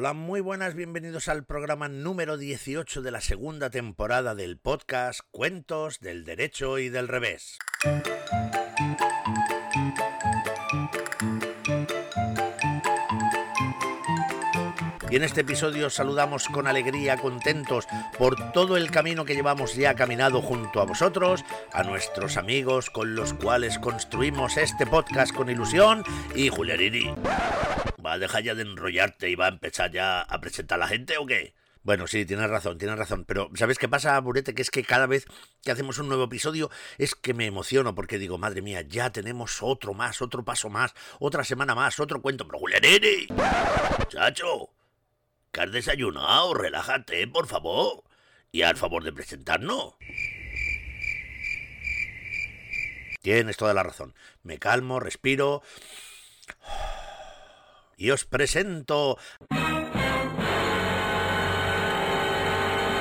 Hola, muy buenas, bienvenidos al programa número 18 de la segunda temporada del podcast Cuentos del Derecho y del Revés. Y en este episodio saludamos con alegría, contentos por todo el camino que llevamos ya caminado junto a vosotros, a nuestros amigos con los cuales construimos este podcast con ilusión y Juliarini. ¿Va a dejar ya de enrollarte y va a empezar ya a presentar a la gente o qué? Bueno, sí, tienes razón, tienes razón. Pero, ¿sabes qué pasa, Burete? Que es que cada vez que hacemos un nuevo episodio es que me emociono porque digo, madre mía, ya tenemos otro más, otro paso más, otra semana más, otro cuento. Pero, Juliarini, chacho, ¿que has desayunado? Relájate, por favor. Y al favor de presentarnos. Tienes toda la razón. Me calmo, respiro. Y os presento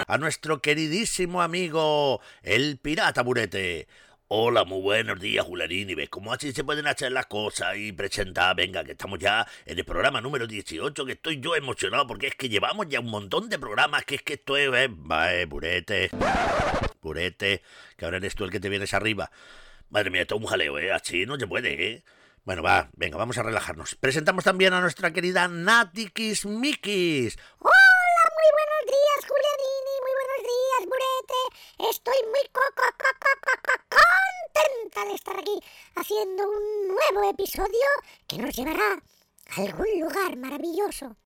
a nuestro queridísimo amigo, el pirata Burete. Hola, muy buenos días, Jularín. Y ves cómo así se pueden hacer las cosas y presentar. Venga, que estamos ya en el programa número 18, que estoy yo emocionado porque es que llevamos ya un montón de programas. Que es que esto es. Eh, eh, Burete. Burete, que ahora eres tú el que te vienes arriba. Madre mía, esto es un jaleo, ¿eh? Así no se puede, ¿eh? Bueno, va, venga, vamos a relajarnos. Presentamos también a nuestra querida Nati Kismikis. Hola, muy buenos días, Julianini, muy buenos días, Burete. Estoy muy co co co co co co contenta de estar aquí haciendo un nuevo episodio que nos llevará a algún lugar maravilloso.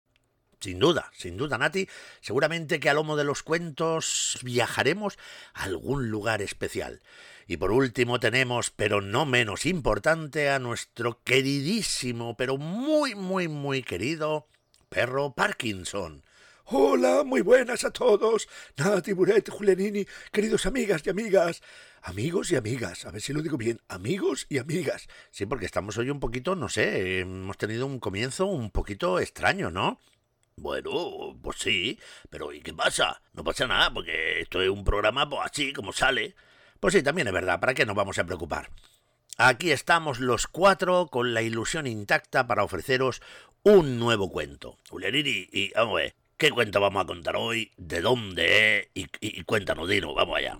Sin duda, sin duda, Nati. Seguramente que a lomo de los cuentos viajaremos a algún lugar especial. Y por último tenemos, pero no menos importante, a nuestro queridísimo, pero muy, muy, muy querido perro Parkinson. Hola, muy buenas a todos. Nati, Buret, Julianini, queridos amigas y amigas. Amigos y amigas, a ver si lo digo bien, amigos y amigas. Sí, porque estamos hoy un poquito, no sé, hemos tenido un comienzo un poquito extraño, ¿no? Bueno, pues sí, pero ¿y qué pasa? No pasa nada, porque esto es un programa pues así como sale. Pues sí, también es verdad, ¿para qué nos vamos a preocupar? Aquí estamos los cuatro con la ilusión intacta para ofreceros un nuevo cuento. Julianini, y vamos ¿qué cuento vamos a contar hoy? ¿De dónde es? Y, y cuéntanos, Dino, vamos allá.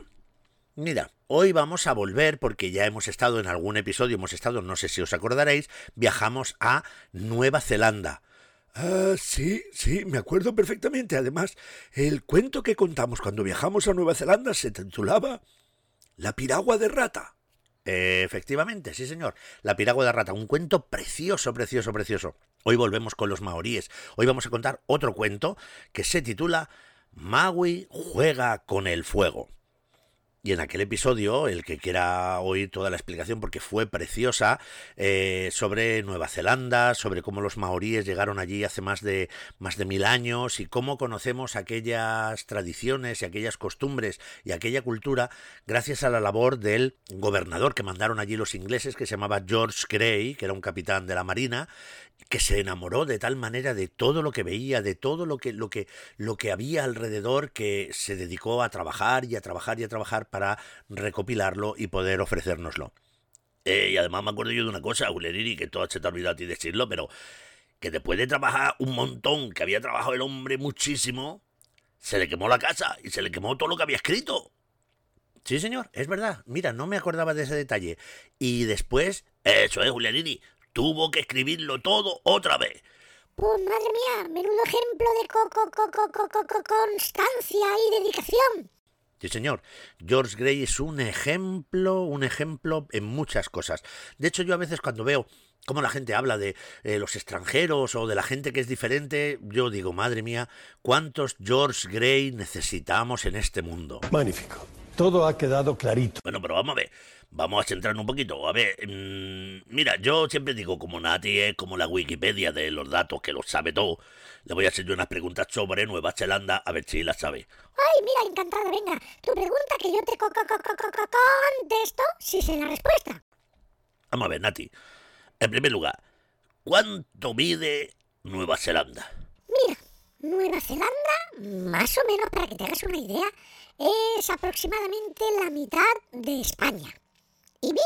Mira, hoy vamos a volver porque ya hemos estado en algún episodio, hemos estado, no sé si os acordaréis, viajamos a Nueva Zelanda. Ah, sí, sí, me acuerdo perfectamente. Además, el cuento que contamos cuando viajamos a Nueva Zelanda se titulaba La piragua de rata. Efectivamente, sí señor. La piragua de rata, un cuento precioso, precioso, precioso. Hoy volvemos con los maoríes. Hoy vamos a contar otro cuento que se titula Maui juega con el fuego. Y en aquel episodio, el que quiera oír toda la explicación, porque fue preciosa, eh, sobre Nueva Zelanda, sobre cómo los maoríes llegaron allí hace más de, más de mil años y cómo conocemos aquellas tradiciones y aquellas costumbres y aquella cultura gracias a la labor del gobernador que mandaron allí los ingleses, que se llamaba George Grey, que era un capitán de la Marina, que se enamoró de tal manera de todo lo que veía, de todo lo que, lo que, lo que había alrededor, que se dedicó a trabajar y a trabajar y a trabajar para recopilarlo y poder ofrecérnoslo. Eh, y además me acuerdo yo de una cosa, Julianini, que todo se te ha olvidado a ti decirlo, pero que después de trabajar un montón, que había trabajado el hombre muchísimo, se le quemó la casa y se le quemó todo lo que había escrito. Sí, señor, es verdad. Mira, no me acordaba de ese detalle. Y después... Eso es, Julianini tuvo que escribirlo todo otra vez. Pues madre mía, menudo ejemplo de constancia y dedicación. Sí, señor. George Gray es un ejemplo, un ejemplo en muchas cosas. De hecho, yo a veces cuando veo cómo la gente habla de eh, los extranjeros o de la gente que es diferente, yo digo, madre mía, ¿cuántos George Gray necesitamos en este mundo? Magnífico. Todo ha quedado clarito. Bueno, pero vamos a ver. Vamos a centrarnos un poquito. A ver, mmm, mira, yo siempre digo, como Nati es como la Wikipedia de los datos, que lo sabe todo, le voy a hacer yo unas preguntas sobre Nueva Zelanda, a ver si las sabe. Ay, mira, encantada, venga. Tu pregunta que yo te co co co co contesto si sé la respuesta. Vamos a ver, Nati. En primer lugar, ¿cuánto mide Nueva Zelanda? Mira, Nueva Zelanda, más o menos para que te hagas una idea, es aproximadamente la mitad de España y mide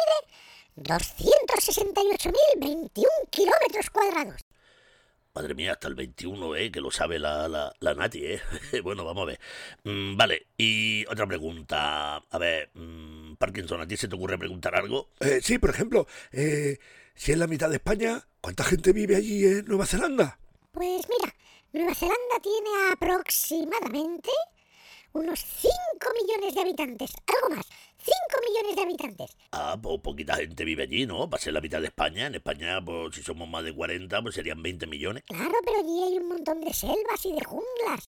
268.021 kilómetros cuadrados. Madre mía, hasta el 21, ¿eh? Que lo sabe la, la, la Nati, ¿eh? bueno, vamos a ver. Mm, vale, y otra pregunta. A ver, mm, Parkinson, ¿a ti se te ocurre preguntar algo? Eh, sí, por ejemplo, eh, si es la mitad de España, ¿cuánta gente vive allí en Nueva Zelanda? Pues mira, Nueva Zelanda tiene aproximadamente unos 5 millones de habitantes, algo más, 5 millones de habitantes. Ah, pues poquita gente vive allí, ¿no? Para ser la mitad de España. En España, pues si somos más de 40, pues serían 20 millones. Claro, pero allí hay un montón de selvas y de junglas.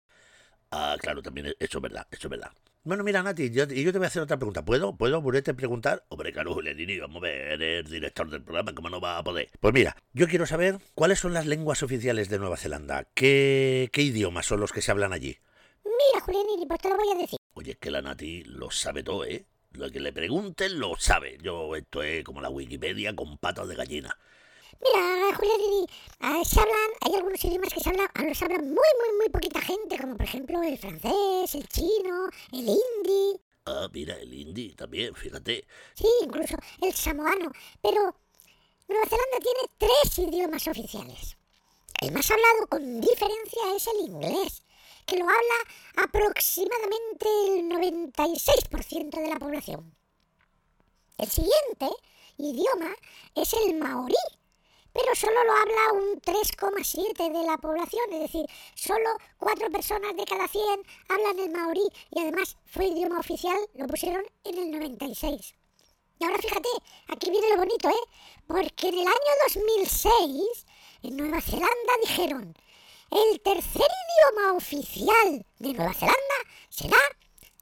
Ah, claro, también eso es verdad, eso es verdad. Bueno, mira, Nati, yo, yo te voy a hacer otra pregunta. ¿Puedo? ¿Puedo, Burete, preguntar? Hombre, claro, Julianini, vamos a ver, eres director del programa, ¿cómo no va a poder? Pues mira, yo quiero saber cuáles son las lenguas oficiales de Nueva Zelanda. ¿Qué, qué idiomas son los que se hablan allí? Mira, Julianini, pues te lo voy a decir. Oye, es que la Nati lo sabe todo, ¿eh? Lo que le pregunten lo sabe. Yo, esto es como la Wikipedia con patas de gallina. Mira, Julianini, ah, se hablan, hay algunos idiomas que se hablan, ah, los hablan muy, muy, muy poquita gente, como por ejemplo el francés, el chino, el hindi. Ah, mira, el hindi también, fíjate. Sí, incluso el samoano. Pero Nueva Zelanda tiene tres idiomas oficiales. El más hablado con diferencia es el inglés, que lo habla aproximadamente el 96% de la población. El siguiente idioma es el maorí, pero solo lo habla un 3,7 de la población, es decir, solo 4 personas de cada 100 hablan el maorí y además fue idioma oficial, lo pusieron en el 96. Y ahora fíjate, aquí viene lo bonito, ¿eh? Porque en el año 2006, en Nueva Zelanda dijeron, el tercer idioma oficial de Nueva Zelanda será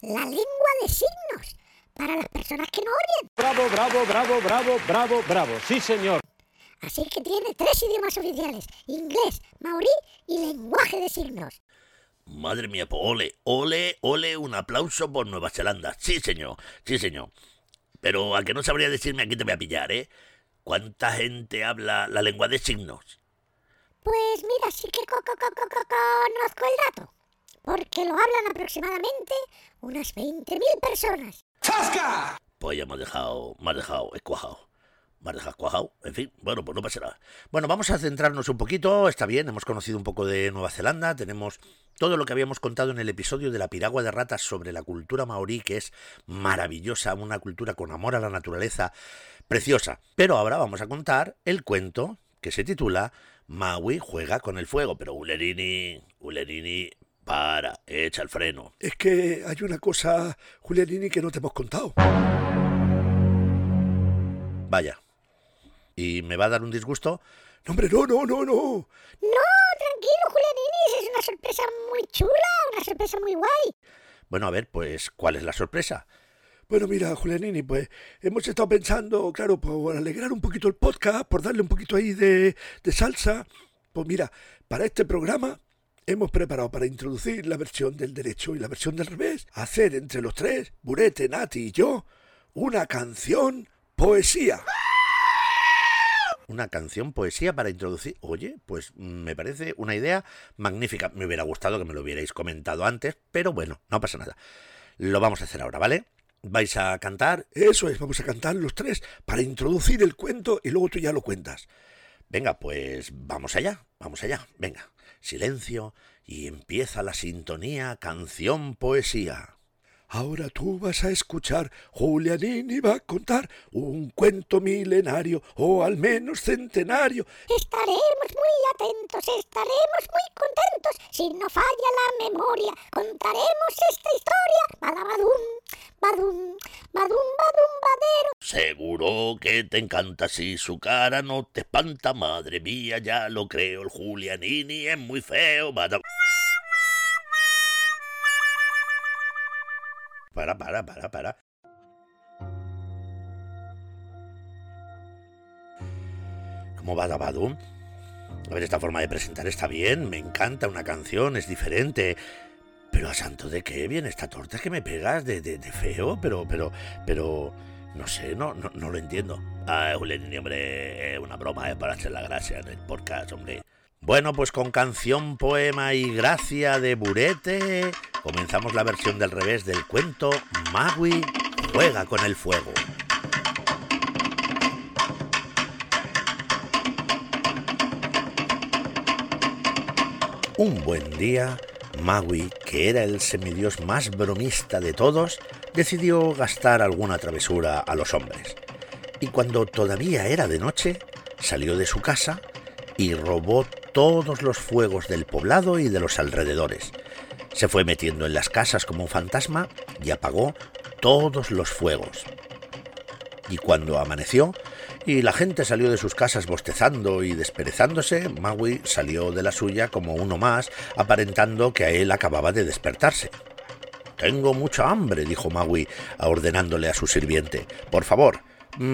la lengua de signos para las personas que no oyen. Bravo, bravo, bravo, bravo, bravo, bravo. Sí, señor. Así que tiene tres idiomas oficiales, inglés, maorí y lenguaje de signos. Madre mía, pues ole, ole, ole, un aplauso por Nueva Zelanda. Sí, señor, sí, señor. Pero a que no sabría decirme, aquí te voy a pillar, ¿eh? ¿Cuánta gente habla la lengua de signos? Pues mira, sí que co co co co conozco el dato. Porque lo hablan aproximadamente unas 20.000 personas. Pues ya me has dejado, me has dejado escuajado. Me has dejado cuajado. En fin, bueno, pues no pasa nada. Bueno, vamos a centrarnos un poquito. Está bien, hemos conocido un poco de Nueva Zelanda. Tenemos todo lo que habíamos contado en el episodio de la piragua de ratas sobre la cultura maorí, que es maravillosa, una cultura con amor a la naturaleza, preciosa. Pero ahora vamos a contar el cuento que se titula Maui juega con el fuego. Pero Ulerini, Ulerini, para, echa el freno. Es que hay una cosa, Julianini, que no te hemos contado. Vaya. ¿Y me va a dar un disgusto? No, hombre, no, no, no, no. No, tranquilo, Julianini, es una sorpresa muy chula, una sorpresa muy guay. Bueno, a ver, pues, ¿cuál es la sorpresa? Bueno, mira, Julianini, pues hemos estado pensando, claro, por alegrar un poquito el podcast, por darle un poquito ahí de, de salsa. Pues mira, para este programa hemos preparado para introducir la versión del derecho y la versión del revés, hacer entre los tres, Burete, Nati y yo, una canción poesía. Una canción poesía para introducir. Oye, pues me parece una idea magnífica. Me hubiera gustado que me lo hubierais comentado antes, pero bueno, no pasa nada. Lo vamos a hacer ahora, ¿vale? ¿Vais a cantar? Eso es, vamos a cantar los tres para introducir el cuento y luego tú ya lo cuentas. Venga, pues vamos allá, vamos allá. Venga, silencio y empieza la sintonía canción poesía. Ahora tú vas a escuchar, Julianini va a contar un cuento milenario o al menos centenario. Estaremos muy atentos, estaremos muy contentos. Si no falla la memoria, contaremos esta historia. Badabadum, badum, badum, badum, badero. Seguro que te encanta si su cara no te espanta, madre mía, ya lo creo. El Julianini es muy feo. Para, para, para, para. ¿Cómo va Dabadum? A ver, esta forma de presentar está bien, me encanta una canción, es diferente. Pero a santo de qué viene esta torta que me pegas de, de, feo, pero, pero, pero, no sé, no, no, no lo entiendo. Ah, Julianini, hombre, es una broma, es para hacer la gracia en el podcast, hombre. Bueno, pues con canción, poema y gracia de Burete, comenzamos la versión del revés del cuento Magui juega con el fuego. Un buen día, Maui, que era el semidios más bromista de todos, decidió gastar alguna travesura a los hombres. Y cuando todavía era de noche, salió de su casa y robó todos los fuegos del poblado y de los alrededores. Se fue metiendo en las casas como un fantasma y apagó todos los fuegos. Y cuando amaneció y la gente salió de sus casas bostezando y desperezándose, Maui salió de la suya como uno más, aparentando que a él acababa de despertarse. Tengo mucha hambre, dijo Maui, ordenándole a su sirviente. Por favor,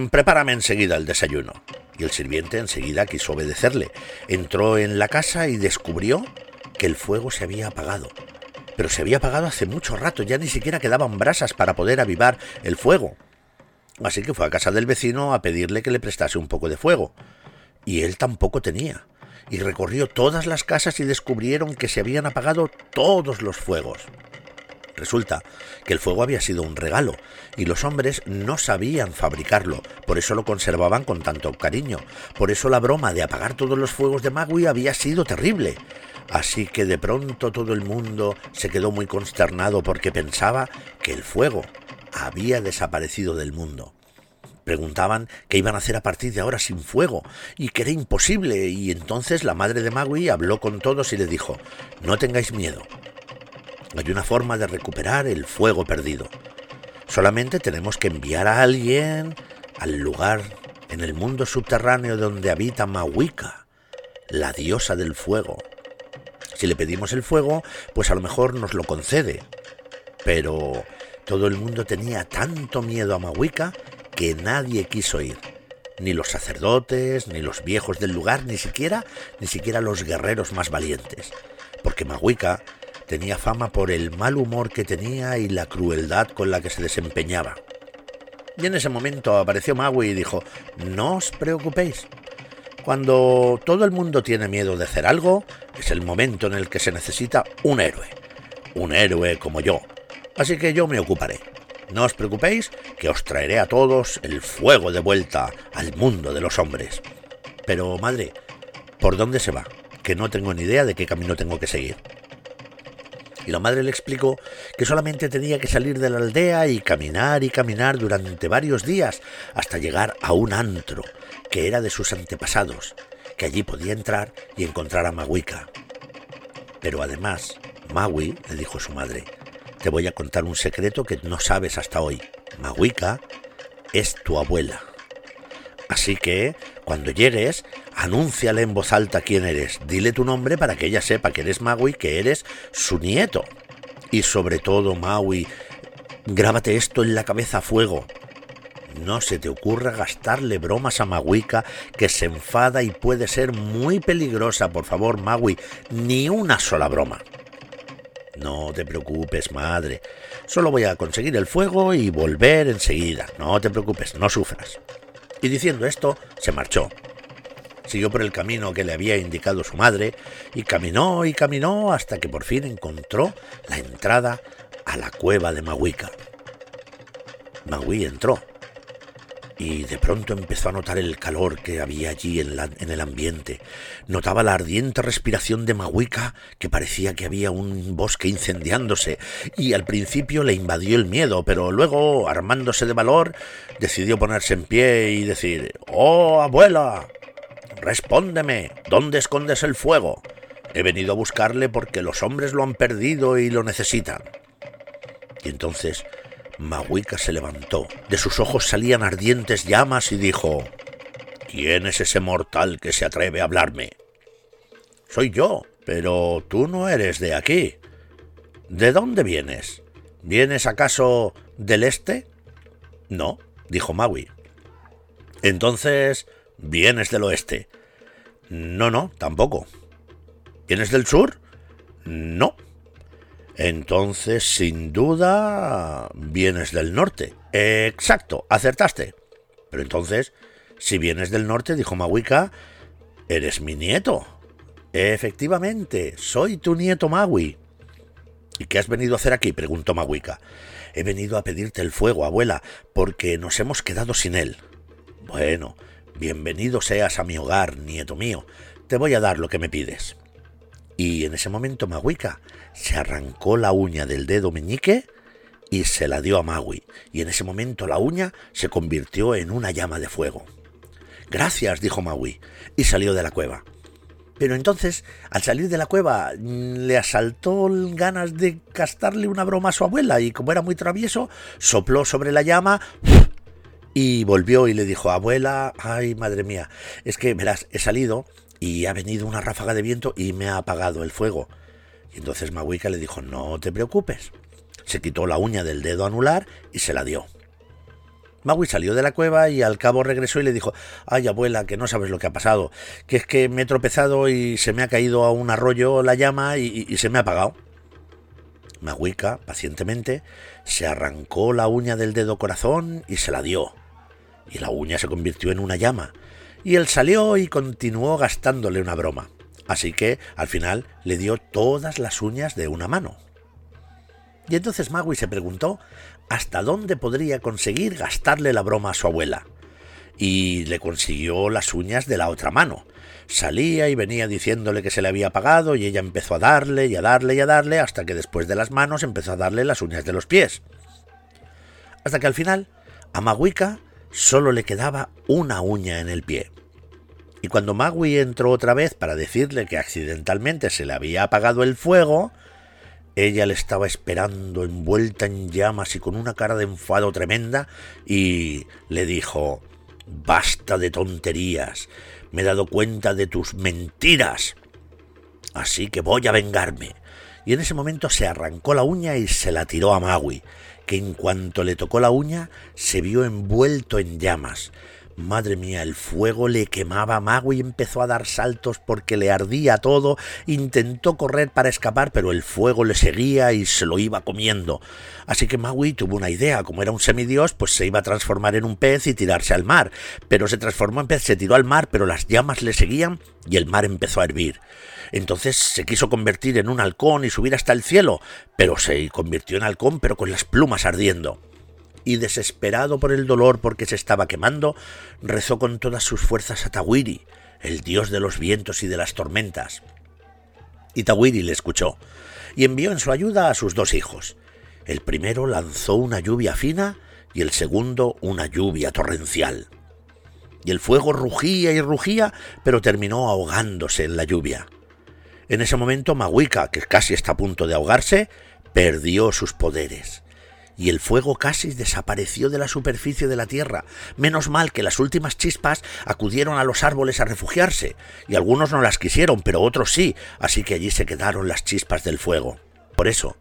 prepárame enseguida el desayuno. Y el sirviente enseguida quiso obedecerle. Entró en la casa y descubrió que el fuego se había apagado. Pero se había apagado hace mucho rato, ya ni siquiera quedaban brasas para poder avivar el fuego. Así que fue a casa del vecino a pedirle que le prestase un poco de fuego. Y él tampoco tenía. Y recorrió todas las casas y descubrieron que se habían apagado todos los fuegos. Resulta que el fuego había sido un regalo y los hombres no sabían fabricarlo, por eso lo conservaban con tanto cariño. Por eso la broma de apagar todos los fuegos de Magui había sido terrible. Así que de pronto todo el mundo se quedó muy consternado porque pensaba que el fuego había desaparecido del mundo. Preguntaban qué iban a hacer a partir de ahora sin fuego y que era imposible y entonces la madre de Magui habló con todos y le dijo, no tengáis miedo. Hay una forma de recuperar el fuego perdido. Solamente tenemos que enviar a alguien al lugar en el mundo subterráneo donde habita Mahuika, la diosa del fuego. Si le pedimos el fuego, pues a lo mejor nos lo concede. Pero todo el mundo tenía tanto miedo a Mahuika que nadie quiso ir. Ni los sacerdotes, ni los viejos del lugar, ni siquiera, ni siquiera los guerreros más valientes. Porque Mahuika tenía fama por el mal humor que tenía y la crueldad con la que se desempeñaba. Y en ese momento apareció Maui y dijo, no os preocupéis. Cuando todo el mundo tiene miedo de hacer algo, es el momento en el que se necesita un héroe. Un héroe como yo, Así que yo me ocuparé. No os preocupéis, que os traeré a todos el fuego de vuelta al mundo de los hombres. Pero, madre, ¿por dónde se va? Que no tengo ni idea de qué camino tengo que seguir. Y la madre le explicó que solamente tenía que salir de la aldea y caminar y caminar durante varios días hasta llegar a un antro, que era de sus antepasados, que allí podía entrar y encontrar a Maguika. Pero además, Maui, le dijo su madre, te voy a contar un secreto que no sabes hasta hoy. Mahuika es tu abuela. Así que, cuando llegues, anúnciale en voz alta quién eres. Dile tu nombre para que ella sepa que eres Maui, que eres su nieto. Y sobre todo, Maui, grábate esto en la cabeza a fuego. No se te ocurra gastarle bromas a Mahuika, que se enfada y puede ser muy peligrosa. Por favor, Maui, ni una sola broma. No te preocupes, madre. Solo voy a conseguir el fuego y volver enseguida. No te preocupes, no sufras. Y diciendo esto, se marchó. Siguió por el camino que le había indicado su madre y caminó y caminó hasta que por fin encontró la entrada a la cueva de Mahuica. Magui entró y de pronto empezó a notar el calor que había allí en, el ambiente. Notaba la ardiente respiración de Mahuica, que parecía que había un bosque incendiándose, y al principio le invadió el miedo, pero luego, armándose de valor, decidió ponerse en pie y decir Oh, abuela. Respóndeme. ¿Dónde escondes el fuego? He venido a buscarle porque los hombres lo han perdido y lo necesitan. Y entonces Mahuica se levantó, de sus ojos salían ardientes llamas y dijo ¿Quién es ese mortal que se atreve a hablarme? Soy yo, pero tú no eres de aquí. ¿De dónde vienes? ¿Vienes acaso del este? No, dijo Maui. Entonces, vienes del oeste. No, no, tampoco. ¿Vienes del sur? No, entonces, sin duda, vienes del norte. Exacto, acertaste. Pero entonces, si vienes del norte, dijo Mahuica, eres mi nieto. Efectivamente, soy tu nieto Maui. ¿Y qué has venido a hacer aquí? preguntó Mahuica. He venido a pedirte el fuego, abuela, porque nos hemos quedado sin él. Bueno, bienvenido seas a mi hogar, nieto mío. Te voy a dar lo que me pides. Y en ese momento Maguica se arrancó la uña del dedo meñique y se la dio a Magui. Y en ese momento la uña se convirtió en una llama de fuego. Gracias, dijo Magui, y salió de la cueva. Pero entonces, al salir de la cueva, mm, le asaltó ganas de gastarle una broma a su abuela y como era muy travieso, sopló sobre la llama y volvió y le dijo, abuela, ay, madre mía, es que, verás, he salido y ha venido una ráfaga de viento y me ha apagado el fuego. Y entonces Maguica le dijo, no te preocupes. Se quitó la uña del dedo anular y se la dio. Magui salió de la cueva y al cabo regresó y le dijo Ay abuela, que no sabes lo que ha pasado, que es que me he tropezado y se me ha caído a un arroyo la llama y, se me ha apagado. Maguica, pacientemente, se arrancó la uña del dedo corazón y se la dio. Y la uña se convirtió en una llama. Y él salió y continuó gastándole una broma. Así que al final le dio todas las uñas de una mano. Y entonces Magui se preguntó hasta dónde podría conseguir gastarle la broma a su abuela. Y le consiguió las uñas de la otra mano. Salía y venía diciéndole que se le había pagado y ella empezó a darle y a darle y a darle hasta que después de las manos empezó a darle las uñas de los pies. Hasta que al final a Maguica solo le quedaba una uña en el pie. Y cuando Magui entró otra vez para decirle que accidentalmente se le había apagado el fuego, ella le estaba esperando envuelta en llamas y con una cara de enfado tremenda y le dijo Basta de tonterías. Me he dado cuenta de tus mentiras. Así que voy a vengarme. Y en ese momento se arrancó la uña y se la tiró a Magui, que en cuanto le tocó la uña se vio envuelto en llamas. Madre mía, el fuego le quemaba a Magui y empezó a dar saltos porque le ardía todo. Intentó correr para escapar, pero el fuego le seguía y se lo iba comiendo. Así que Magui tuvo una idea. Como era un semidios, pues se iba a transformar en un pez y tirarse al mar. Pero se transformó en pez, se tiró al mar, pero las llamas le seguían y el mar empezó a hervir. Entonces se quiso convertir en un halcón y subir hasta el cielo, pero se convirtió en halcón, pero con las plumas ardiendo y desesperado por el dolor porque se estaba quemando, rezó con todas sus fuerzas a Tawiri, el dios de los vientos y de las tormentas. Y Tawiri le escuchó, y envió en su ayuda a sus dos hijos. El primero lanzó una lluvia fina y el segundo una lluvia torrencial. Y el fuego rugía y rugía, pero terminó ahogándose en la lluvia. En ese momento Maguica, que casi está a punto de ahogarse, perdió sus poderes y el fuego casi desapareció de la superficie de la tierra. Menos mal que las últimas chispas acudieron a los árboles a refugiarse, y algunos no las quisieron, pero otros sí, así que allí se quedaron las chispas del fuego. Por eso,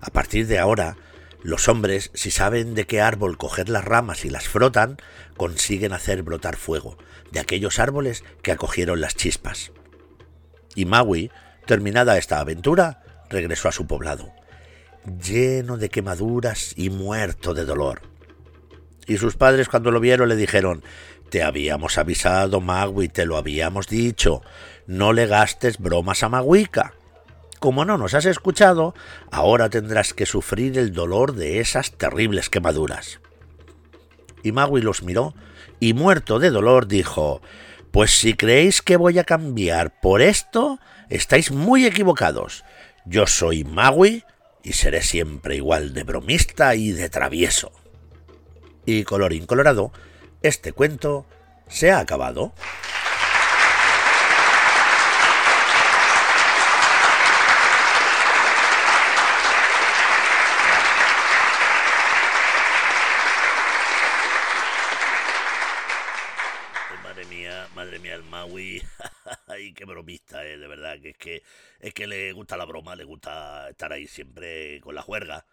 a partir de ahora, los hombres, si saben de qué árbol coger las ramas y las frotan, consiguen hacer brotar fuego, de aquellos árboles que acogieron las chispas. Y Maui, terminada esta aventura, regresó a su poblado lleno de quemaduras y muerto de dolor. Y sus padres cuando lo vieron le dijeron Te habíamos avisado, Magui, te lo habíamos dicho. No le gastes bromas a Maguica. Como no nos has escuchado, ahora tendrás que sufrir el dolor de esas terribles quemaduras. Y Magui los miró y muerto de dolor dijo Pues si creéis que voy a cambiar por esto, estáis muy equivocados. Yo soy Magui y seré siempre igual de bromista y de travieso. Y colorín colorado, este cuento se ha acabado. Madre mía, madre mía, el Maui. Ay, qué bromista, eh, de verdad, que es que es que le gusta la broma, le gusta estar ahí siempre con la juerga.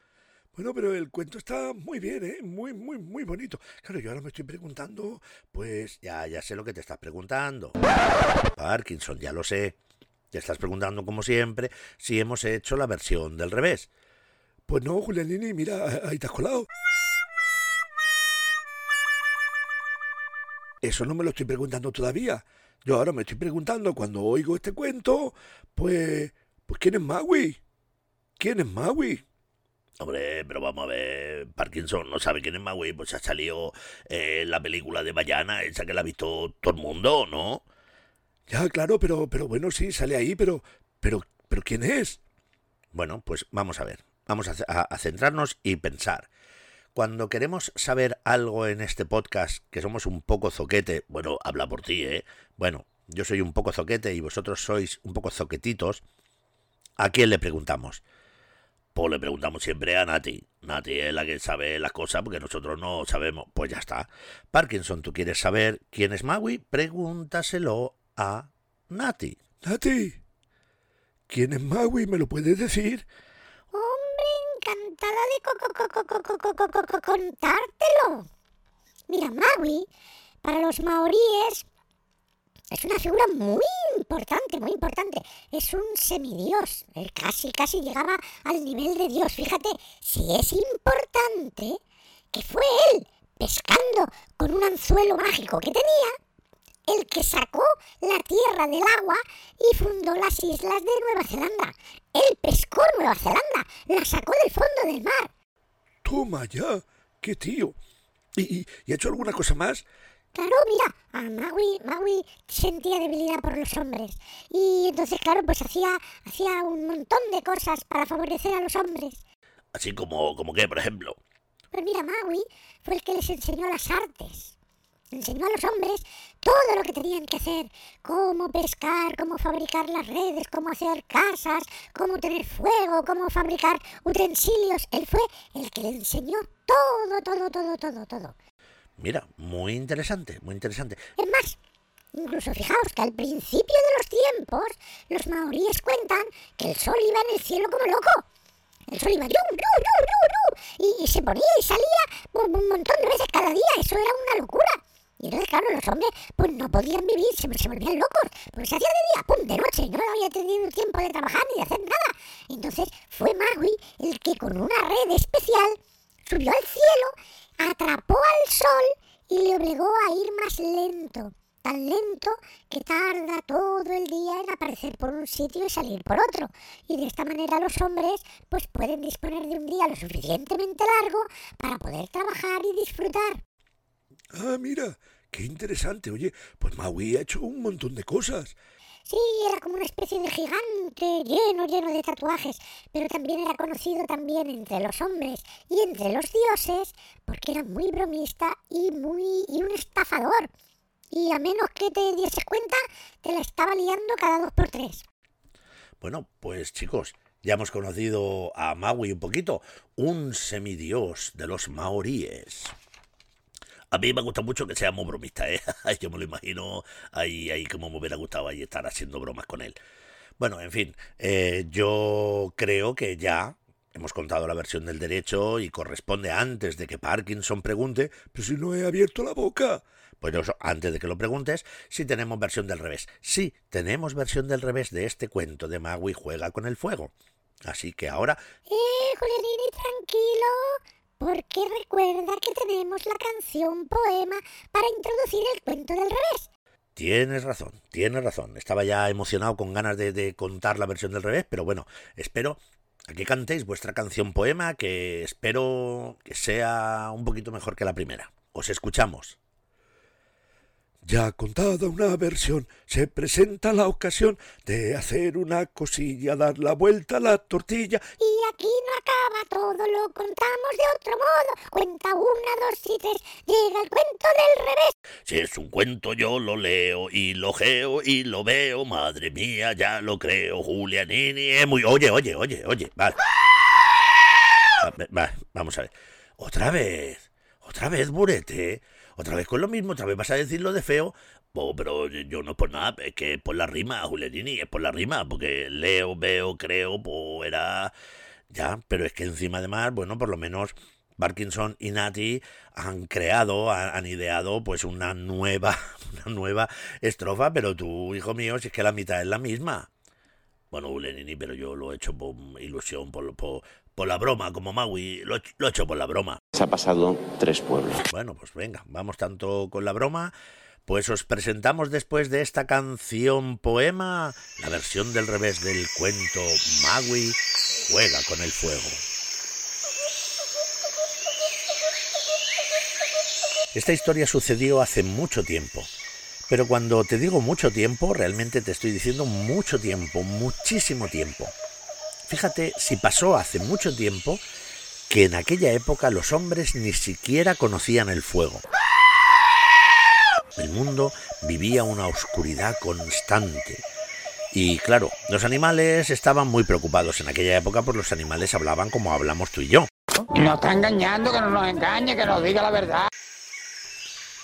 Bueno, pero el cuento está muy bien, ¿eh? Muy, muy, muy bonito. Claro, yo ahora me estoy preguntando, pues... Ya, ya sé lo que te estás preguntando. Parkinson, ya lo sé. Te estás preguntando, como siempre, si hemos hecho la versión del revés. Pues no, Julianini, mira, ahí te has colado. Eso no me lo estoy preguntando todavía. Yo ahora me estoy preguntando, cuando oigo este cuento, pues, pues ¿quién es Maui? ¿Quién es Maui? Hombre, pero vamos a ver, Parkinson no sabe quién es Maui, pues ha salido eh, la película de Bayana, esa que la ha visto todo el mundo, ¿no? Ya, claro, pero, pero bueno, sí, sale ahí, pero, pero, ¿Pero quién es? Bueno, pues vamos a ver. Vamos a, a centrarnos y pensar cuando queremos saber algo en este podcast, que somos un poco zoquete, bueno, habla por ti, ¿eh? Bueno, yo soy un poco zoquete y vosotros sois un poco zoquetitos, ¿a quién le preguntamos? Pues le preguntamos siempre a Nati. Nati es la que sabe las cosas porque nosotros no sabemos. Pues ya está. Parkinson, ¿tú quieres saber quién es Maui? Pregúntaselo a Nati. Nati, ¿quién es Maui? ¿Me lo puedes decir? Encantada de contártelo. Mira, Maui, para los maoríes, es una figura muy importante, muy importante. Es un semidios. Él casi, casi llegaba al nivel de Dios. Fíjate, si es importante que fue él pescando con un anzuelo mágico que tenía, el que sacó la tierra del agua y fundó las islas de Nueva Zelanda. Él pescó Nueva Zelanda, la sacó del fondo del mar. Toma ya, qué tío. ¿Y, y, ha hecho alguna cosa más? Claro, mira, a Maui, Maui sentía debilidad por los hombres. Y entonces, claro, pues hacía, hacía un montón de cosas para favorecer a los hombres. Así como, como qué, por ejemplo. Pues mira, Maui fue el que les enseñó las artes enseñó a los hombres todo lo que tenían que hacer, cómo pescar, cómo fabricar las redes, cómo hacer casas, cómo tener fuego, cómo fabricar utensilios. Él fue el que le enseñó todo, todo, todo, todo, todo. Mira, muy interesante, muy interesante. Es más, incluso fijaos que al principio de los tiempos, los maoríes cuentan que el sol iba en el cielo como loco. El sol iba ¡ru, y, y se ponía y salía un montón de veces cada día. Eso era una locura. Y entonces, claro, los hombres pues no podían vivir, se, se volvían locos, porque se hacía de día, pum, de noche, no había tenido tiempo de trabajar ni de hacer nada. Entonces fue Magui el que con una red especial subió al cielo, atrapó al sol y le obligó a ir más lento, tan lento que tarda todo el día en aparecer por un sitio y salir por otro. Y de esta manera los hombres pues pueden disponer de un día lo suficientemente largo para poder trabajar y disfrutar. Ah, mira, qué interesante. Oye, pues Maui ha hecho un montón de cosas. Sí, era como una especie de gigante lleno, lleno de tatuajes, pero también era conocido también entre los hombres y entre los dioses porque era muy bromista y muy y un estafador. Y a menos que te dieses cuenta, te la estaba liando cada dos por tres. Bueno, pues chicos, ya hemos conocido a Maui un poquito, un semidios de los maoríes. A mí me gusta mucho que sea muy bromista, ¿eh? Yo me lo imagino ahí, ahí como me hubiera gustado ahí estar haciendo bromas con él. Bueno, en fin, eh, yo creo que ya hemos contado la versión del derecho y corresponde antes de que Parkinson pregunte, pero si no he abierto la boca. Pues antes de que lo preguntes, si tenemos versión del revés. Sí, tenemos versión del revés de este cuento de Magui juega con el fuego. Así que ahora... ¡Eh, tranquilo! Porque recuerda que tenemos la canción poema para introducir el cuento del revés. Tienes razón, tienes razón. Estaba ya emocionado con ganas de, contar la versión del revés, pero bueno, espero que cantéis vuestra canción poema, que espero que sea un poquito mejor que la primera. Os escuchamos. Ya contada una versión, se presenta la ocasión de hacer una cosilla, dar la vuelta a la tortilla. Y aquí no acaba todo, lo contamos de otro modo. Cuenta una, dos y tres, llega el cuento del revés. Si es un cuento yo lo leo y lo geo y lo veo, madre mía, ya lo creo, Julianini es muy... Oye, oye, oye, oye, vale. vamos a ver. Otra vez, otra vez, Burete otra vez con lo mismo, otra vez vas a decir lo de feo. Oh, pero yo no por nada, es que es por la rima, Julianini, es por la rima, porque leo, veo, creo, pues era... Ya, pero es que encima además, bueno, por lo menos Parkinson y Nati han creado, han, ideado pues una nueva, una nueva estrofa, pero tú, hijo mío, si es que la mitad es la misma. Bueno, Julianini, pero yo lo he hecho por ilusión, por, por, por la broma, como Maui, lo, he hecho por la broma. Se ha pasado tres pueblos. Bueno, pues venga, vamos tanto con la broma. Pues os presentamos después de esta canción poema la versión del revés del cuento Maui juega con el fuego. Esta historia sucedió hace mucho tiempo, Pero cuando te digo mucho tiempo, realmente te estoy diciendo mucho tiempo, muchísimo tiempo. Fíjate si pasó hace mucho tiempo que en aquella época los hombres ni siquiera conocían el fuego. El mundo vivía una oscuridad constante. Y claro, los animales estaban muy preocupados en aquella época, pues los animales hablaban como hablamos tú y yo. Nos está engañando, que no nos engañe, que nos diga la verdad.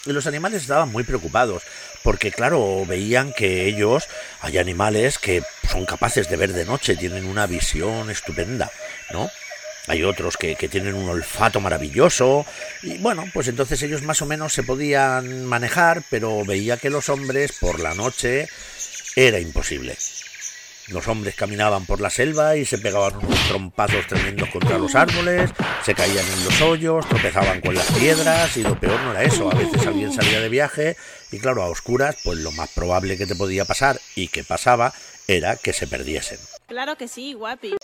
Y los animales estaban muy preocupados, porque claro, veían que ellos, hay animales que son capaces de ver de noche, tienen una visión estupenda, ¿no? Hay otros que, que, tienen un olfato maravilloso. Y bueno, pues entonces ellos más o menos se podían manejar, pero veía que los hombres por la noche era imposible. Los hombres caminaban por la selva y se pegaban unos trompazos tremendos contra los árboles, se caían en los hoyos, tropezaban con las piedras y lo peor no era eso. A veces alguien salía de viaje y claro, a oscuras, pues lo más probable que te podía pasar y que pasaba era que se perdiesen. Claro que sí, guapi.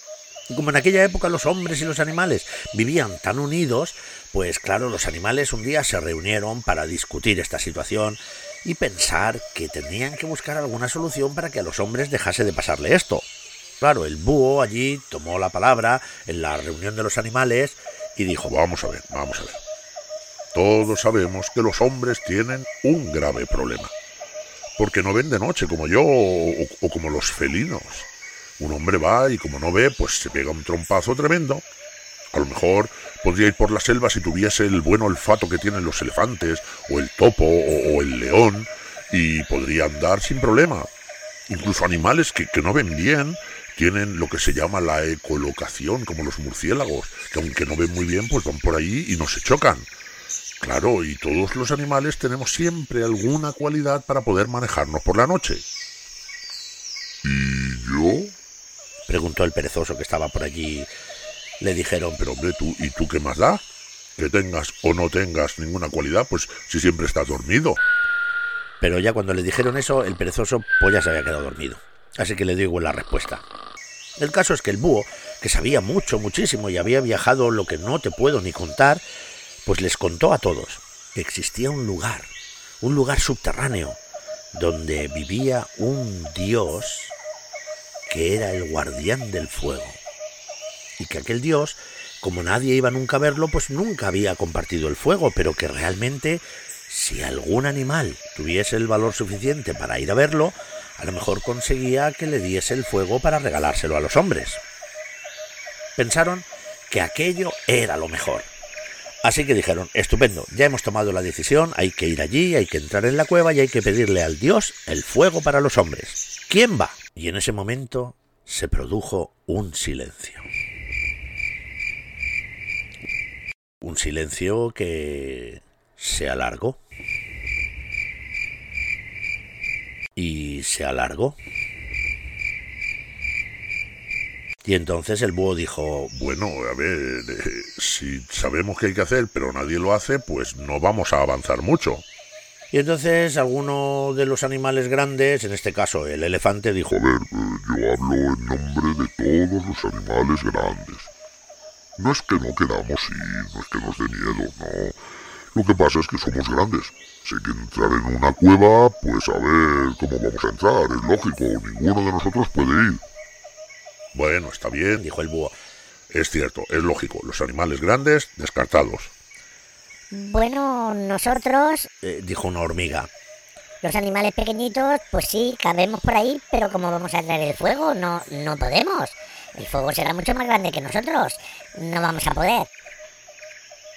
Y como en aquella época los hombres y los animales vivían tan unidos, pues claro, los animales un día se reunieron para discutir esta situación y pensar que tenían que buscar alguna solución para que a los hombres dejase de pasarle esto. Claro, el búho allí tomó la palabra en la reunión de los animales y dijo, vamos a ver, vamos a ver. Todos sabemos que los hombres tienen un grave problema. Porque no ven de noche como yo o, o como los felinos. Un hombre va y como no ve, pues se pega un trompazo tremendo. A lo mejor podría ir por la selva si tuviese el buen olfato que tienen los elefantes, o el topo, o, o el león, y podría andar sin problema. Incluso animales que, que no ven bien tienen lo que se llama la ecolocación, como los murciélagos, que aunque no ven muy bien, pues van por ahí y no se chocan. Claro, y todos los animales tenemos siempre alguna cualidad para poder manejarnos por la noche. ¿Y yo? Preguntó el perezoso que estaba por allí. Le dijeron, pero hombre, tú, ¿y tú qué más da? Que tengas o no tengas ninguna cualidad, pues si siempre estás dormido. Pero ya cuando le dijeron eso, el perezoso pues ya se había quedado dormido. Así que le digo la respuesta. El caso es que el búho, que sabía mucho, muchísimo y había viajado lo que no te puedo ni contar, pues les contó a todos que existía un lugar, un lugar subterráneo, donde vivía un dios que era el guardián del fuego. Y que aquel dios, como nadie iba nunca a verlo, pues nunca había compartido el fuego, pero que realmente si algún animal tuviese el valor suficiente para ir a verlo, a lo mejor conseguía que le diese el fuego para regalárselo a los hombres. Pensaron que aquello era lo mejor. Así que dijeron, estupendo, ya hemos tomado la decisión, hay que ir allí, hay que entrar en la cueva y hay que pedirle al dios el fuego para los hombres. ¿Quién va? Y en ese momento se produjo un silencio. Un silencio que se alargó. Y se alargó. Y entonces el búho dijo, Bueno, a ver, eh, si sabemos qué hay que hacer, pero nadie lo hace, pues no vamos a avanzar mucho. Y entonces alguno de los animales grandes, en este caso el elefante, dijo, A ver, eh, yo hablo en nombre de todos los animales grandes. No es que no queramos ir, no es que nos dé miedo, no. Lo que pasa es que somos grandes. Si hay que entrar en una cueva, pues a ver cómo vamos a entrar. Es lógico, ninguno de nosotros puede ir. Bueno, está bien, dijo el búho. Es cierto, es lógico. Los animales grandes, descartados. Bueno, nosotros, Eh, dijo una hormiga. los animales pequeñitos, pues sí, cabemos por ahí, pero como vamos a traer el fuego, no, no podemos. El fuego será mucho más grande que nosotros. No vamos a poder.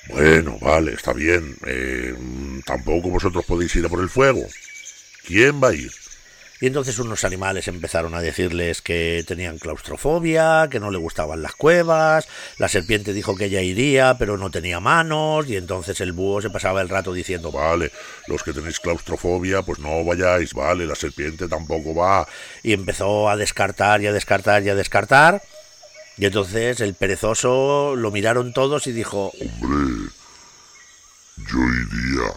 Bueno, vale, está bien. Eh, tampoco vosotros podéis ir a por el fuego. ¿Quién va a ir? Y entonces unos animales empezaron a decirles que tenían claustrofobia, que no le gustaban las cuevas, la serpiente dijo que ella iría, pero no tenía manos, y entonces el búho se pasaba el rato diciendo, Vale, los que tenéis claustrofobia, pues no vayáis, vale, la serpiente tampoco va. y empezó a descartar y a descartar y a descartar, y entonces el perezoso lo miraron todos y dijo, Hombre, yo iría,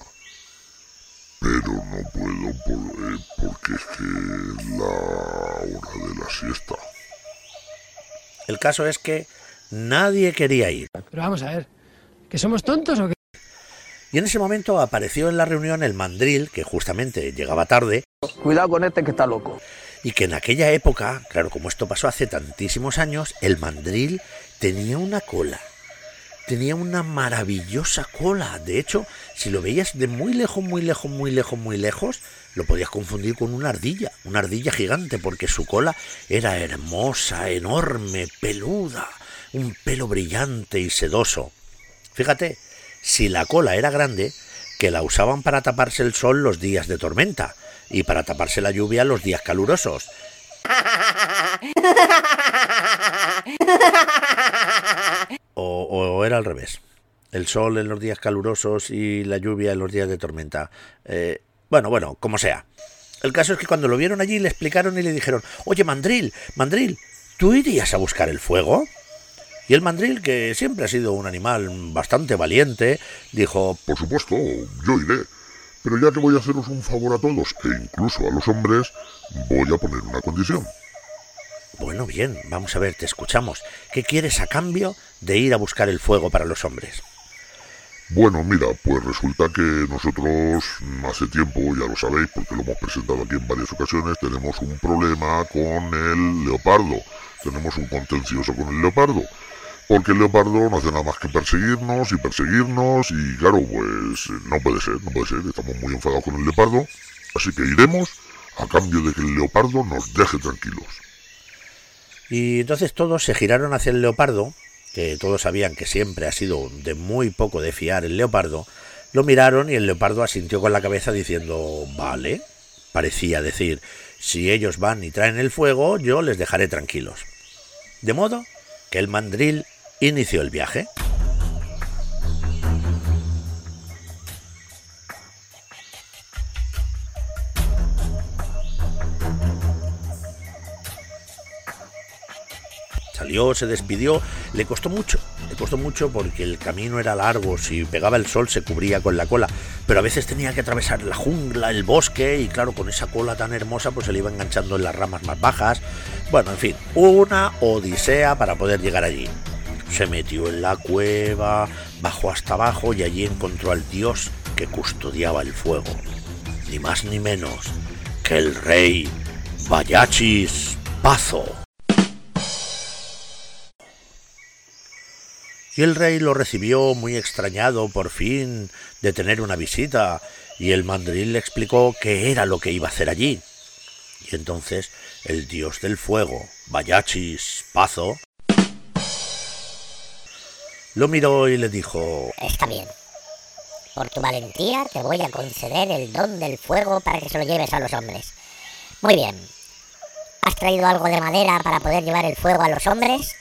pero no puedo por- eh, porque es que es la hora de la siesta. el caso es que nadie quería ir. Pero vamos a ver, ¿que somos tontos o qué? Y en ese momento apareció en la reunión el mandril, que justamente llegaba tarde. Cuidado con este que está loco. Y que en aquella época, claro, como esto pasó hace tantísimos años, el mandril tenía una cola. Tenía una maravillosa cola. De hecho, si lo veías de muy lejos, muy lejos, muy lejos, muy lejos, lo podías confundir con una ardilla, una ardilla gigante, porque su cola era hermosa, enorme, peluda, un pelo brillante y sedoso. Fíjate, si la cola era grande, que la usaban para taparse el sol los días de tormenta y para taparse la lluvia los días calurosos. O, era al revés. El sol en los días calurosos y la lluvia en los días de tormenta. Eh, bueno, bueno, como sea. El caso es que cuando lo vieron allí le explicaron y le dijeron, oye, Mandril, Mandril, ¿tú irías a buscar el fuego? Y el mandril, que siempre ha sido un animal bastante valiente, dijo, Por supuesto, yo iré. Pero ya que voy a haceros un favor a todos, e incluso a los hombres, voy a poner una condición. Bueno, bien, vamos a ver, te escuchamos. ¿Qué quieres a cambio de ir a buscar el fuego para los hombres? Bueno, mira, pues resulta que nosotros hace tiempo, ya lo sabéis, porque lo hemos presentado aquí en varias ocasiones, tenemos un problema con el leopardo. Tenemos un contencioso con el leopardo. Porque el leopardo no hace nada más que perseguirnos y perseguirnos y claro, pues no puede ser, no puede ser. Estamos muy enfadados con el leopardo. Así que iremos a cambio de que el leopardo nos deje tranquilos. Y entonces todos se giraron hacia el leopardo, que todos sabían que siempre ha sido de muy poco de fiar el leopardo, lo miraron y el leopardo asintió con la cabeza diciendo vale. Parecía decir, si ellos van y traen el fuego, yo les dejaré tranquilos. De modo que el mandril inició el viaje. Salió, se despidió, le costó mucho, le costó mucho porque el camino era largo, si pegaba el sol se cubría con la cola, pero a veces tenía que atravesar la jungla, el bosque y claro, con esa cola tan hermosa pues se le iba enganchando en las ramas más bajas. Bueno, en fin, una odisea para poder llegar allí. Se metió en la cueva, bajó hasta abajo y allí encontró al dios que custodiaba el fuego. Ni más ni menos que el rey Vayachis Pazo. Y el rey lo recibió muy extrañado por fin de tener una visita, y el mandril le explicó qué era lo que iba a hacer allí. Y entonces el dios del fuego, Vayachis Pazo, lo miró y le dijo Está bien. Por tu valentía te voy a conceder el don del fuego para que se lo lleves a los hombres. Muy bien. ¿Has traído algo de madera para poder llevar el fuego a los hombres?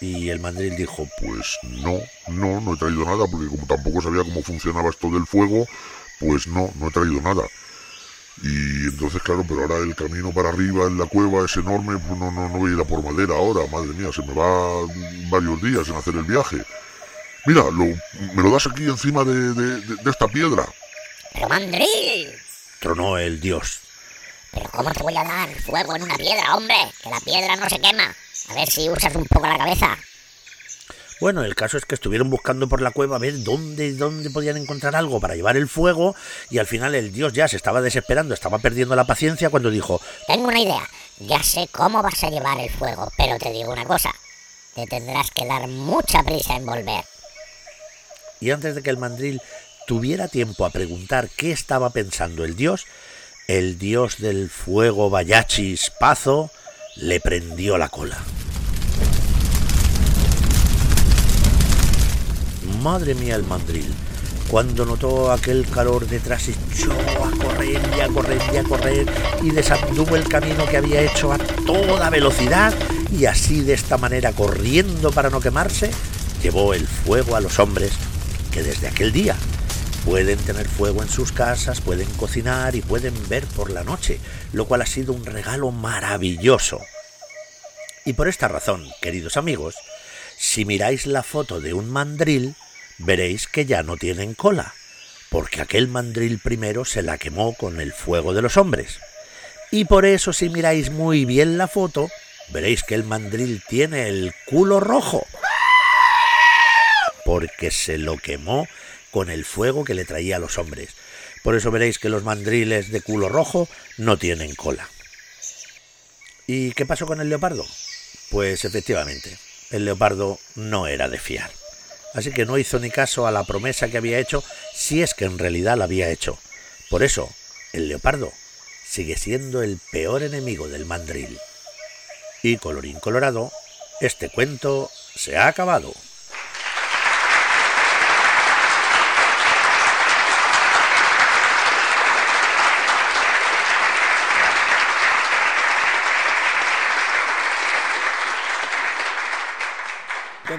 Y el mandril dijo, pues no, no, no he traído nada, porque como tampoco sabía cómo funcionaba esto del fuego, pues no, no he traído nada. Y entonces, claro, pero ahora el camino para arriba en la cueva es enorme, pues no, no, no voy a ir a por madera ahora, madre mía, se me va varios días en hacer el viaje. Mira, lo, me lo das aquí encima de, de, de esta piedra. Pero mandril, tronó el dios. Pero ¿cómo te voy a dar fuego en una piedra, hombre? Que la piedra no se quema. A ver si usas un poco la cabeza. Bueno, el caso es que estuvieron buscando por la cueva a ver dónde, dónde podían encontrar algo para llevar el fuego y al final el dios ya se estaba desesperando, estaba perdiendo la paciencia cuando dijo Tengo una idea, ya sé cómo vas a llevar el fuego, pero te digo una cosa, te tendrás que dar mucha prisa en volver. Y antes de que el mandril tuviera tiempo a preguntar qué estaba pensando el dios, el dios del fuego Vayachis Pazo le prendió la cola. Madre mía el mandril. Cuando notó aquel calor detrás echó a correr y a correr y a correr y desanduvo el camino que había hecho a toda velocidad y así de esta manera corriendo para no quemarse, llevó el fuego a los hombres que desde aquel día pueden tener fuego en sus casas, pueden cocinar y pueden ver por la noche, lo cual ha sido un regalo maravilloso. Y por esta razón, queridos amigos, si miráis la foto de un mandril, veréis que ya no tienen cola, porque aquel mandril primero se la quemó con el fuego de los hombres. Y por eso si miráis muy bien la foto, veréis que el mandril tiene el culo rojo, porque se lo quemó con el fuego que le traía a los hombres. Por eso veréis que los mandriles de culo rojo no tienen cola. ¿Y qué pasó con el leopardo? Pues efectivamente, el leopardo no era de fiar. Así que no hizo ni caso a la promesa que había hecho, si es que en realidad la había hecho. Por eso, el leopardo sigue siendo el peor enemigo del mandril. Y colorín colorado, este cuento se ha acabado.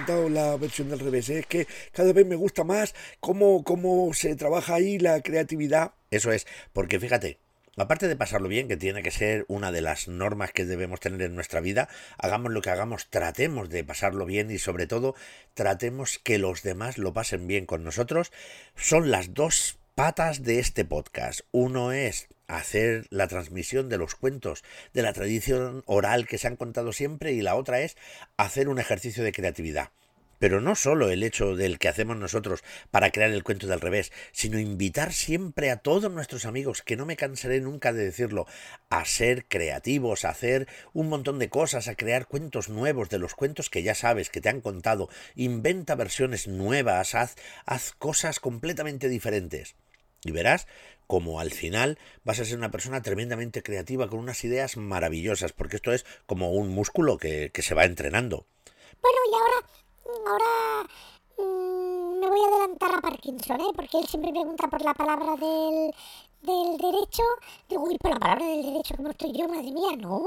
La versión del revés. ¿eh? Es que cada vez me gusta más cómo, cómo se trabaja ahí la creatividad. Eso es, porque fíjate, Aparte de pasarlo bien, que tiene que ser una de las normas que debemos tener en nuestra vida, hagamos lo que hagamos, tratemos de pasarlo bien y sobre todo tratemos que los demás lo pasen bien con nosotros. Son las dos patas de este podcast. Uno es hacer la transmisión de los cuentos de la tradición oral que se han contado siempre y la otra es hacer un ejercicio de creatividad. Pero no solo el hecho del que hacemos nosotros para crear el cuento del revés, sino invitar siempre a todos nuestros amigos, que no me cansaré nunca de decirlo, a ser creativos, a hacer un montón de cosas, a crear cuentos nuevos de los cuentos que ya sabes, que te han contado, inventa versiones nuevas, haz, haz cosas completamente diferentes. Y verás como al final vas a ser una persona tremendamente creativa con unas ideas maravillosas, porque esto es como un músculo que, que se va entrenando. Bueno, y ahora, ahora mmm, me voy a adelantar a Parkinson, ¿eh? porque él siempre pregunta por la palabra del, del derecho. Digo, uy, por la palabra del derecho, ¿cómo estoy yo? Madre mía, no.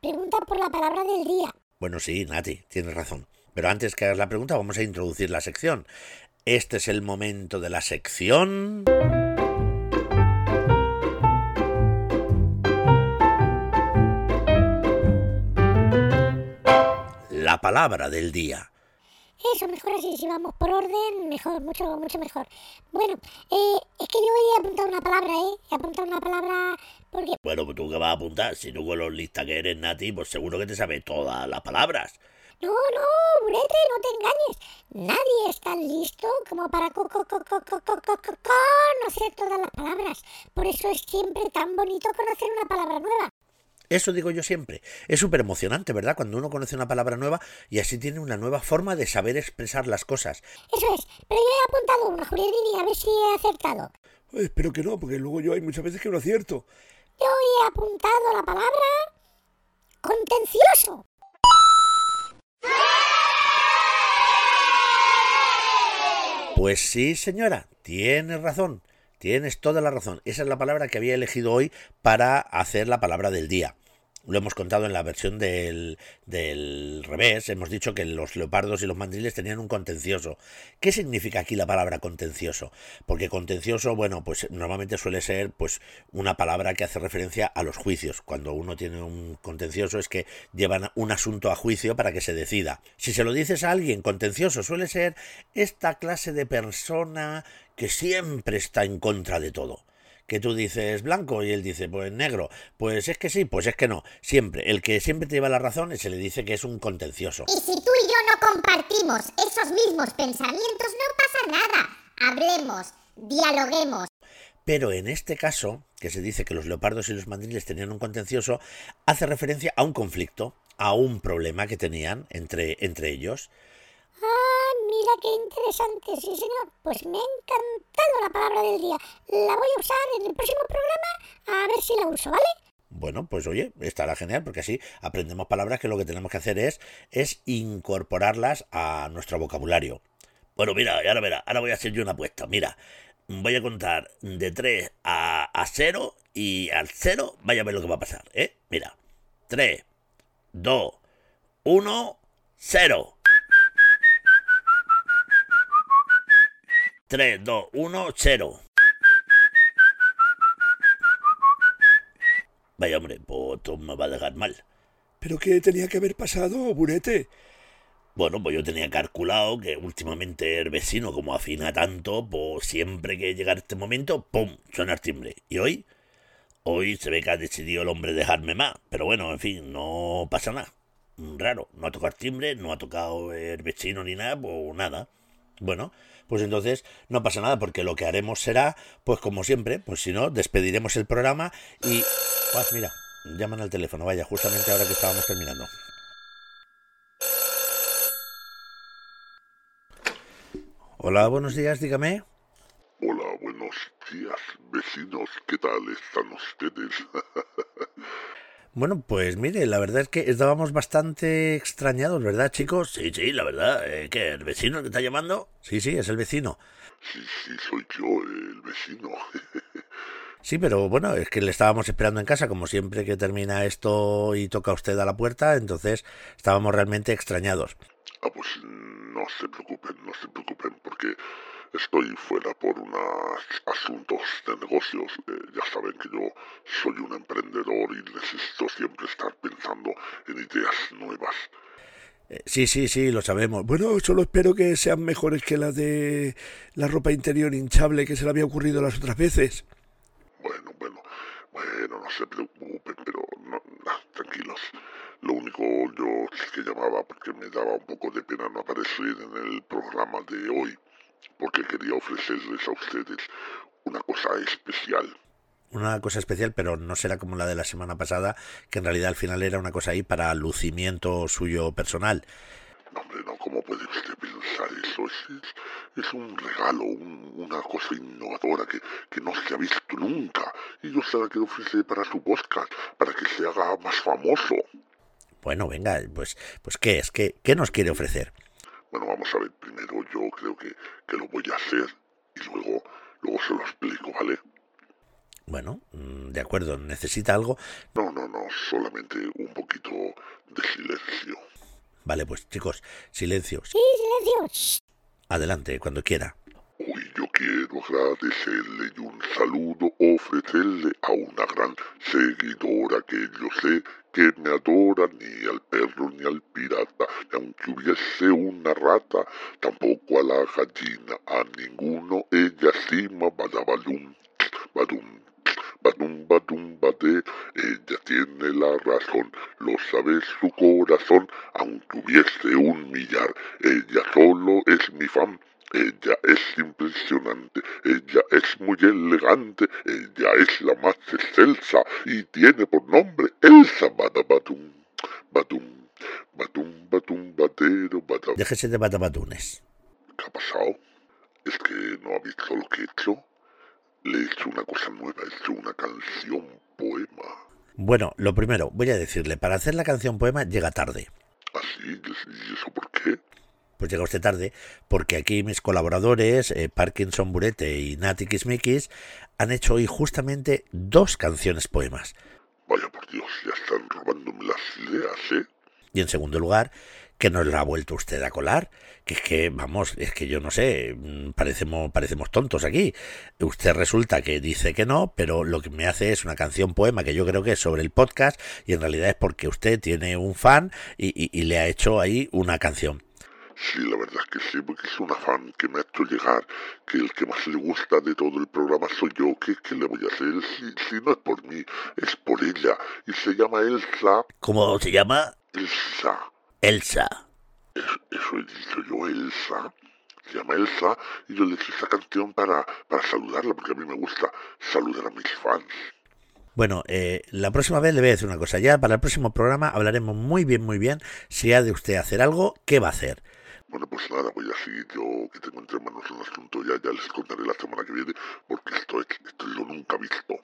Pregunta por la palabra del día. Bueno, sí, Nati, tienes razón. Pero antes que hagas la pregunta, vamos a introducir la sección. Este es el momento de la sección. Palabra del día. Eso, mejor así, si vamos por orden, mejor, mucho, mucho mejor. Bueno, eh, es que yo he apuntado una palabra, ¿eh? He apuntado una palabra porque... Bueno, pues tú qué vas a apuntar, si tú con los lista que eres, Nati, pues seguro que te sabes todas las palabras. No, no, Burete, no te engañes. Nadie es tan listo como para co co co co co co co conocer todas las palabras. Por eso es siempre tan bonito conocer una palabra nueva. Eso digo yo siempre. Es súper emocionante, ¿verdad? Cuando uno conoce una palabra nueva y así tiene una nueva forma de saber expresar las cosas. Eso es. Pero yo he apuntado una, Julián, a ver si he acertado. espero que no, porque luego yo hay muchas veces que no acierto. Yo he apuntado la palabra contencioso. Pues sí, señora, tienes razón. Tienes toda la razón. Esa es la palabra que había elegido hoy para hacer la palabra del día. Lo hemos contado en la versión del, del revés. Hemos dicho que los leopardos y los mandriles tenían un contencioso. ¿Qué significa aquí la palabra contencioso? Porque contencioso, bueno, pues normalmente suele ser pues una palabra que hace referencia a los juicios. Cuando uno tiene un contencioso es que llevan un asunto a juicio para que se decida. Si se lo dices a alguien contencioso, suele ser esta clase de persona que siempre está en contra de todo que tú dices blanco y él dice pues negro. Pues es que sí, pues es que no. Siempre. El que siempre te lleva la razón se le dice que es un contencioso. Y si tú y yo no compartimos esos mismos pensamientos, no pasa nada. Hablemos, dialoguemos. Pero en este caso, que se dice que los leopardos y los mandriles tenían un contencioso, hace referencia a un conflicto, a un problema que tenían entre, entre ellos. Ah, mira qué interesante, sí señor. Pues me ha encantado la palabra del día. La voy a usar en el próximo programa a ver si la uso, ¿vale? Bueno, pues oye, estará genial porque así aprendemos palabras que lo que tenemos que hacer es, incorporarlas a nuestro vocabulario. Bueno, mira, ahora verá, ahora voy a hacer yo una apuesta. Mira, voy a contar de 3 a, a 0 y al 0 vaya a ver lo que va a pasar, ¿eh? Mira, 3, 2, 1, 0. 3, 2, 1, 0. Vaya hombre, pues me va a dejar mal. ¿Pero qué tenía que haber pasado, Burete? Bueno, pues yo tenía calculado que últimamente el vecino, como afina tanto, pues siempre que llega este momento, ¡pum! suena el timbre. Y hoy, hoy se ve que ha decidido el hombre dejarme más. Pero bueno, en fin, no pasa nada. Raro, no ha tocado el timbre, no ha tocado el vecino ni nada, pues nada. Bueno, pues entonces no pasa nada, porque lo que haremos será, pues como siempre, pues si no, despediremos el programa y... Pues mira, llaman al teléfono, vaya, justamente ahora que estábamos terminando. Hola, buenos días, dígame. Hola, buenos días, vecinos, ¿qué tal están ustedes? Bueno, pues mire, la verdad es que estábamos bastante extrañados, ¿verdad, chicos? Sí, sí, la verdad. Eh, ¿Qué? ¿El vecino que está llamando? Sí, sí, es el vecino. Sí, sí, soy yo, el vecino. Sí, pero bueno, es que le estábamos esperando en casa, como siempre que termina esto y toca usted a la puerta, entonces estábamos realmente extrañados. Ah, pues no se preocupen, no se preocupen, porque estoy fuera por unos asuntos de negocios. Eh, ya saben que yo soy un emprendedor y necesito siempre estar pensando en ideas nuevas. Eh, sí, sí, sí, lo sabemos. Bueno, solo espero que sean mejores que las de la ropa interior hinchable que se le había ocurrido las otras veces. Bueno, bueno, bueno, no se preocupen, pero no, no, tranquilos. Lo único yo sí que llamaba porque me daba un poco de pena no aparecer en el programa de hoy, porque quería ofrecerles a ustedes una cosa especial. Una cosa especial, pero no será como la de la semana pasada, que en realidad al final era una cosa ahí para lucimiento suyo personal. No, hombre, no, ¿cómo puede usted pensar eso? Es, es, un regalo, un- una cosa innovadora que, que no se ha visto nunca. Y yo se la quiero ofrecer para su podcast, para que se haga más famoso. Bueno, venga, pues, pues ¿qué es? ¿Qué, qué nos quiere ofrecer? Bueno, vamos a ver, primero yo creo que, que lo voy a hacer y luego, luego se lo explico, ¿vale? Bueno, mm, de acuerdo, necesita algo. No, no, no, solamente un poquito de silencio. Vale, pues chicos, silencio. Sí, silencio. Adelante, cuando quiera. Quiero agradecerle y un saludo ofrecerle a una gran seguidora que yo sé que me adora ni al perro ni al pirata, ni aunque hubiese una rata, tampoco a la gallina, a ninguno. Ella cima, badabalum, badum, badum, badum, bade, ella tiene la razón, lo sabe su corazón, aunque hubiese un millar, ella solo es mi fan, ella es impresionante, ella es muy elegante, ella es la más excelsa y tiene por nombre Elsa Badabadum, Badum, Badum, Badum, Badero, Badab. Déjese de batabatunes. ¿Qué ha pasado? Es que no ha visto lo que he hecho. Le he hecho una cosa nueva, he hecho una canción poema. Bueno, lo primero, voy a decirle, para hacer la canción poema llega tarde. ¿Así? ¿Y eso por qué? Pues llega usted tarde, porque aquí mis colaboradores, eh, Parkinson Burete y Nati Kismikis, han hecho hoy justamente dos canciones poemas. Vaya por Dios, ya están robándome las ideas, ¿eh? Y en segundo lugar, que nos la ha vuelto usted a colar. Que es que, vamos, es que yo no sé, mm, parecemos, parecemos tontos aquí. Usted resulta que dice que no, pero lo que me hace es una canción poema que yo creo que es sobre el podcast y en realidad es porque usted tiene un fan y, y- y le ha hecho ahí una canción. Sí, la verdad es que sí, porque es una fan que me ha hecho llegar, que el que más le gusta de todo el programa soy yo. ¿Qué, qué le voy a hacer? Si, si no es por mí, es por ella. Y se llama Elsa. ¿Cómo se llama? Elsa. Elsa. Eso, eso he dicho yo, Elsa. Se llama Elsa y yo le hice esta canción para, para saludarla, porque a mí me gusta saludar a mis fans. Bueno, eh, la próxima vez le voy a decir una cosa. Ya para el próximo programa hablaremos muy bien, muy bien. Si ha de usted hacer algo, ¿qué va a hacer? Bueno, pues nada, voy a seguir yo, que tengo entre manos un asunto, ya, ya les contaré la semana que viene, porque esto es, esto es lo nunca visto.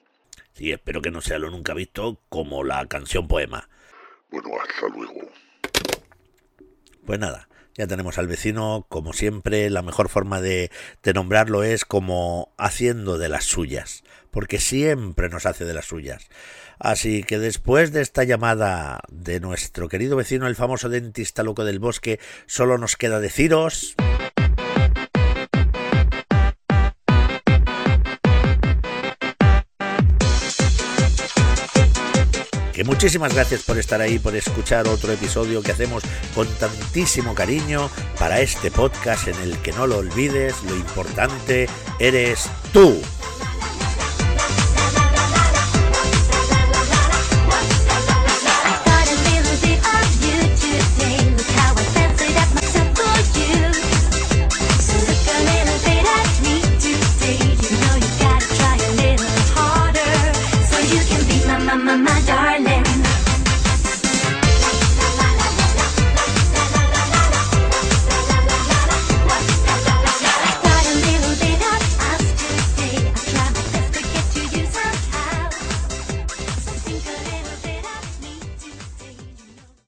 Sí, espero que no sea lo nunca visto como la canción poema. Bueno, hasta luego. Pues nada, ya tenemos al vecino, como siempre, la mejor forma de, nombrarlo es como haciendo de las suyas, porque siempre nos hace de las suyas. Así que después de esta llamada de nuestro querido vecino, el famoso dentista loco del bosque, solo nos queda deciros... Muchísimas gracias por estar ahí, por escuchar otro episodio que hacemos con tantísimo cariño para este podcast en el que no lo olvides, lo importante eres tú.